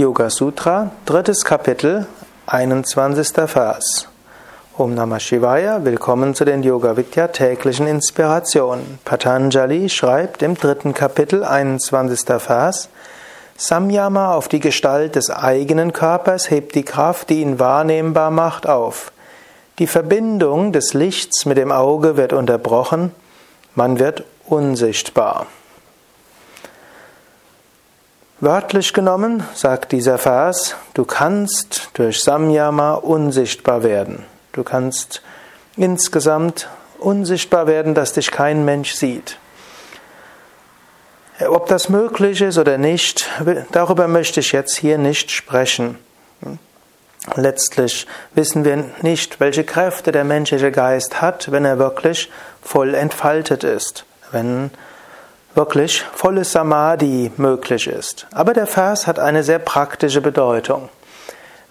Yoga Sutra, drittes Kapitel, 21. Vers. Om Namah Shivaya, willkommen zu den Yoga Vidya täglichen Inspirationen. Patanjali schreibt im dritten Kapitel, 21. Vers, Samyama auf die Gestalt des eigenen Körpers hebt die Kraft, die ihn wahrnehmbar macht, auf. Die Verbindung des Lichts mit dem Auge wird unterbrochen, man wird unsichtbar. Wörtlich genommen sagt dieser Vers, du kannst durch Samyama unsichtbar werden. Du kannst insgesamt unsichtbar werden, dass dich kein Mensch sieht. Ob das möglich ist oder nicht, darüber möchte ich jetzt hier nicht sprechen. Letztlich wissen wir nicht, welche Kräfte der menschliche Geist hat, wenn er wirklich voll entfaltet ist. Wenn wirklich volles Samadhi möglich ist. Aber der Vers hat eine sehr praktische Bedeutung.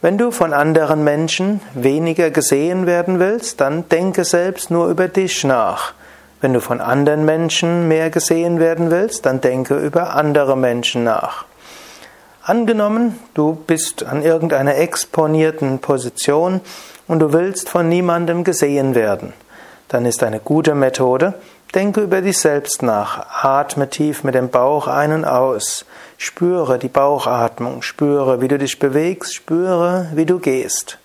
Wenn du von anderen Menschen weniger gesehen werden willst, dann denke selbst nur über dich nach. Wenn du von anderen Menschen mehr gesehen werden willst, dann denke über andere Menschen nach. Angenommen, du bist an irgendeiner exponierten Position und du willst von niemandem gesehen werden, dann ist eine gute Methode, Denke über dich selbst nach. Atme tief mit dem Bauch ein und aus. Spüre die Bauchatmung. Spüre, wie du dich bewegst. Spüre, wie du gehst.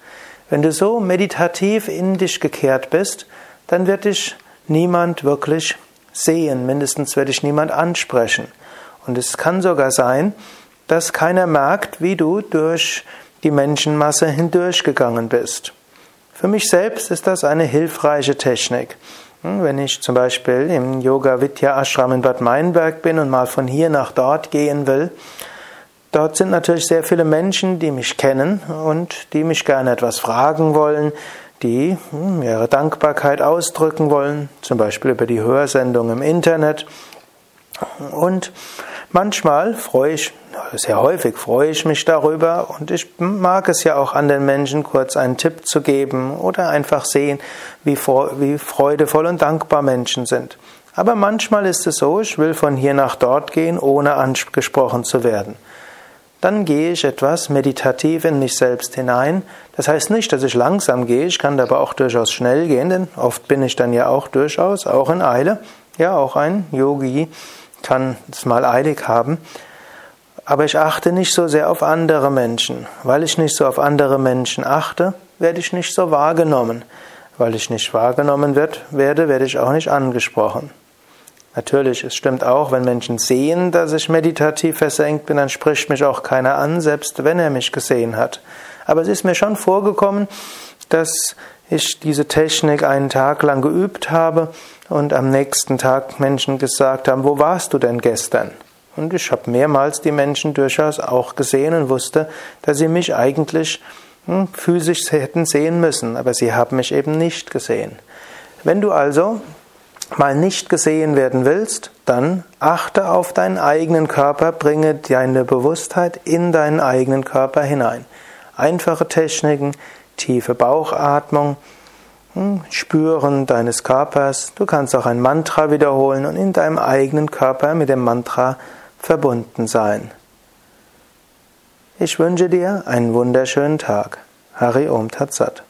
Wenn du so meditativ in dich gekehrt bist, dann wird dich niemand wirklich sehen. Mindestens wird dich niemand ansprechen. Und es kann sogar sein, dass keiner merkt, wie du durch die Menschenmasse hindurchgegangen bist. Für mich selbst ist das eine hilfreiche Technik. Hm, wenn ich zum Beispiel im Yoga Vidya Ashram in Bad Meinberg bin und mal von hier nach dort gehen will, dort sind natürlich sehr viele Menschen, die mich kennen und die mich gerne etwas fragen wollen, die hm, ihre Dankbarkeit ausdrücken wollen, zum Beispiel über die Hörsendung im Internet. Und manchmal freue ich sehr häufig freue ich mich darüber und ich mag es ja auch anderen Menschen kurz einen Tipp zu geben oder einfach sehen, wie, wie freudevoll und dankbar Menschen sind. Aber manchmal ist es so, ich will von hier nach dort gehen, ohne angesprochen zu werden. Dann gehe ich etwas meditativ in mich selbst hinein. Das heißt nicht, dass ich langsam gehe, ich kann aber auch durchaus schnell gehen, denn oft bin ich dann ja auch durchaus, auch in Eile. Ja, auch ein Yogi kann es mal eilig haben. Aber ich achte nicht so sehr auf andere Menschen. Weil ich nicht so auf andere Menschen achte, werde ich nicht so wahrgenommen. Weil ich nicht wahrgenommen werde, werde ich auch nicht angesprochen. Natürlich, es stimmt auch, wenn Menschen sehen, dass ich meditativ versenkt bin, dann spricht mich auch keiner an, selbst wenn er mich gesehen hat. Aber es ist mir schon vorgekommen, dass ich diese Technik einen Tag lang geübt habe und am nächsten Tag Menschen gesagt haben, wo warst du denn gestern? Und ich habe mehrmals die Menschen durchaus auch gesehen und wusste, dass sie mich eigentlich hm, physisch hätten sehen müssen, aber sie haben mich eben nicht gesehen. Wenn du also mal nicht gesehen werden willst, dann achte auf deinen eigenen Körper, bringe deine Bewusstheit in deinen eigenen Körper hinein. Einfache Techniken, tiefe Bauchatmung, hm, Spüren deines Körpers. Du kannst auch ein Mantra wiederholen und in deinem eigenen Körper mit dem Mantra verbunden sein. Ich wünsche dir einen wunderschönen Tag. Hari Om Tat Sat.